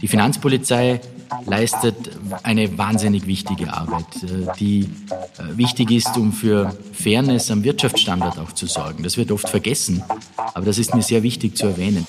Die Finanzpolizei leistet eine wahnsinnig wichtige Arbeit, äh, die äh, wichtig ist, um für Fairness am Wirtschaftsstandort auch zu sorgen. Das wird oft vergessen, aber das ist mir sehr wichtig zu erwähnen.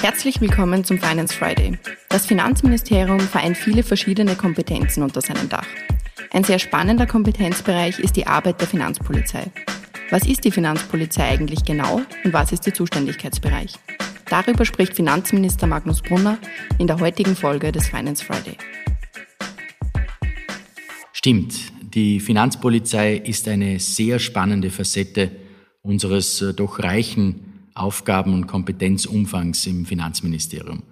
Herzlich willkommen zum Finance Friday. Das Finanzministerium vereint viele verschiedene Kompetenzen unter seinem Dach. Ein sehr spannender Kompetenzbereich ist die Arbeit der Finanzpolizei. Was ist die Finanzpolizei eigentlich genau und was ist ihr Zuständigkeitsbereich? Darüber spricht Finanzminister Magnus Brunner in der heutigen Folge des Finance Friday. Stimmt, die Finanzpolizei ist eine sehr spannende Facette unseres äh, doch reichen Aufgaben- und Kompetenzumfangs im Finanzministerium.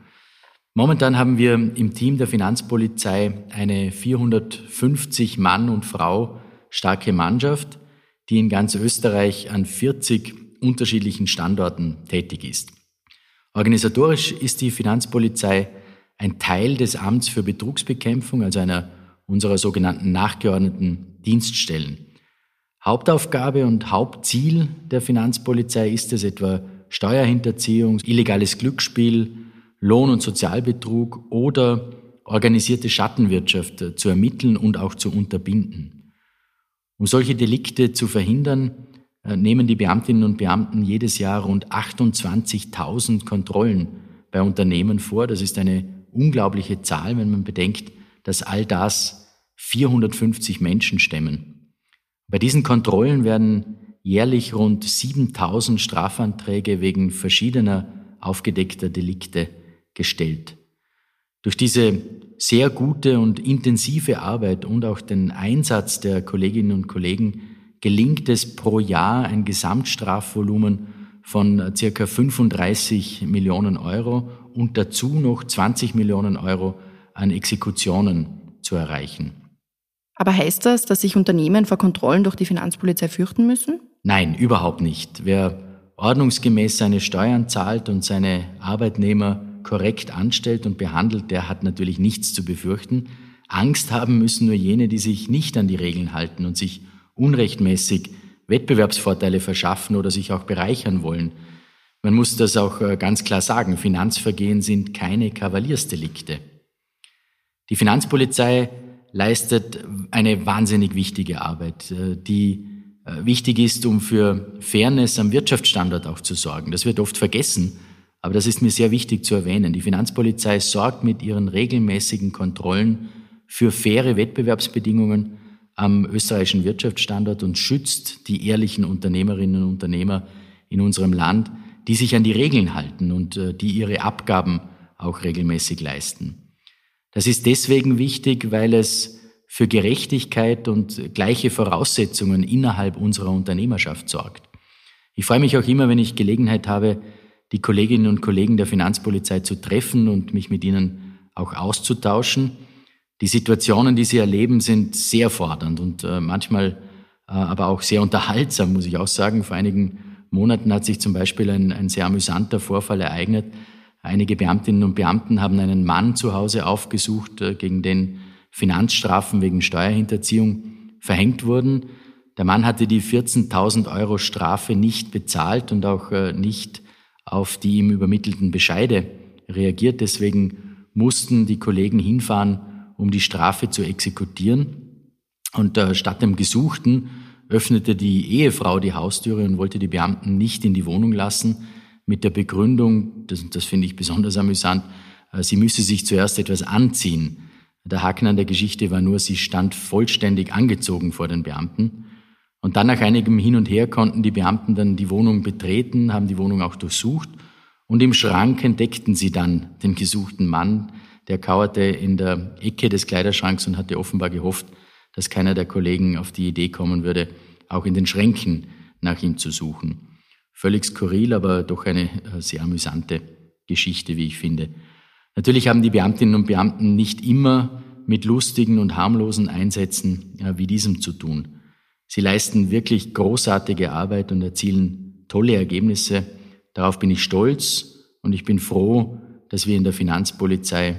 Momentan haben wir im Team der Finanzpolizei eine 450 Mann und Frau starke Mannschaft, die in ganz Österreich an 40 unterschiedlichen Standorten tätig ist. Organisatorisch ist die Finanzpolizei ein Teil des Amts für Betrugsbekämpfung, also einer unserer sogenannten nachgeordneten Dienststellen. Hauptaufgabe und Hauptziel der Finanzpolizei ist es etwa Steuerhinterziehung, illegales Glücksspiel, Lohn- und Sozialbetrug oder organisierte Schattenwirtschaft zu ermitteln und auch zu unterbinden. Um solche Delikte zu verhindern, nehmen die Beamtinnen und Beamten jedes Jahr rund 28.000 Kontrollen bei Unternehmen vor. Das ist eine unglaubliche Zahl, wenn man bedenkt, dass all das 450 Menschen stemmen. Bei diesen Kontrollen werden jährlich rund 7000 Strafanträge wegen verschiedener aufgedeckter Delikte gestellt. Durch diese sehr gute und intensive Arbeit und auch den Einsatz der Kolleginnen und Kollegen gelingt es pro Jahr ein Gesamtstrafvolumen von circa 35 Millionen Euro und dazu noch 20 Millionen Euro an Exekutionen zu erreichen. Aber heißt das, dass sich Unternehmen vor Kontrollen durch die Finanzpolizei fürchten müssen? Nein, überhaupt nicht. Wer ordnungsgemäß seine Steuern zahlt und seine Arbeitnehmer korrekt anstellt und behandelt, der hat natürlich nichts zu befürchten. Angst haben müssen nur jene, die sich nicht an die Regeln halten und sich unrechtmäßig Wettbewerbsvorteile verschaffen oder sich auch bereichern wollen. Man muss das auch äh, ganz klar sagen, Finanzvergehen sind keine Kavaliersdelikte. Die Finanzpolizei leistet eine wahnsinnig wichtige Arbeit, äh, die äh, wichtig ist, um für Fairness am Wirtschaftsstandort auch zu sorgen. Das wird oft vergessen, aber das ist mir sehr wichtig zu erwähnen. Die Finanzpolizei sorgt mit ihren regelmäßigen Kontrollen für faire Wettbewerbsbedingungen am österreichischen Wirtschaftsstandort und schützt die ehrlichen Unternehmerinnen und Unternehmer in unserem Land, die sich an die Regeln halten und äh, die ihre Abgaben auch regelmäßig leisten. Das ist deswegen wichtig, weil es für Gerechtigkeit und gleiche Voraussetzungen innerhalb unserer Unternehmerschaft sorgt. Ich freue mich auch immer, wenn ich Gelegenheit habe, die Kolleginnen und Kollegen der Finanzpolizei zu treffen und mich mit ihnen auch auszutauschen. Die Situationen, die sie erleben, sind sehr fordernd und äh, manchmal äh, aber auch sehr unterhaltsam, muss ich auch sagen. Vor einigen Monaten hat sich zum Beispiel ein, ein sehr amüsanter Vorfall ereignet. Einige Beamtinnen und Beamten haben einen Mann zu Hause aufgesucht, äh, gegen den Finanzstrafen wegen Steuerhinterziehung verhängt wurden. Der Mann hatte die 14.000 Euro Strafe nicht bezahlt und auch äh, nicht auf die ihm übermittelten Bescheide reagiert. Deswegen mussten die Kollegen hinfahren um die Strafe zu exekutieren. Und äh, statt dem Gesuchten öffnete die Ehefrau die Haustüre und wollte die Beamten nicht in die Wohnung lassen, mit der Begründung, das, das finde ich besonders amüsant, äh, sie müsse sich zuerst etwas anziehen. Der Haken an der Geschichte war nur, sie stand vollständig angezogen vor den Beamten. Und dann nach einigem Hin und Her konnten die Beamten dann die Wohnung betreten, haben die Wohnung auch durchsucht und im Schrank entdeckten sie dann den gesuchten Mann, der kauerte in der Ecke des Kleiderschranks und hatte offenbar gehofft, dass keiner der Kollegen auf die Idee kommen würde, auch in den Schränken nach ihm zu suchen. Völlig skurril, aber doch eine äh, sehr amüsante Geschichte, wie ich finde. Natürlich haben die Beamtinnen und Beamten nicht immer mit lustigen und harmlosen Einsätzen wie diesem zu tun. Sie leisten wirklich großartige Arbeit und erzielen tolle Ergebnisse. Darauf bin ich stolz und ich bin froh, dass wir in der Finanzpolizei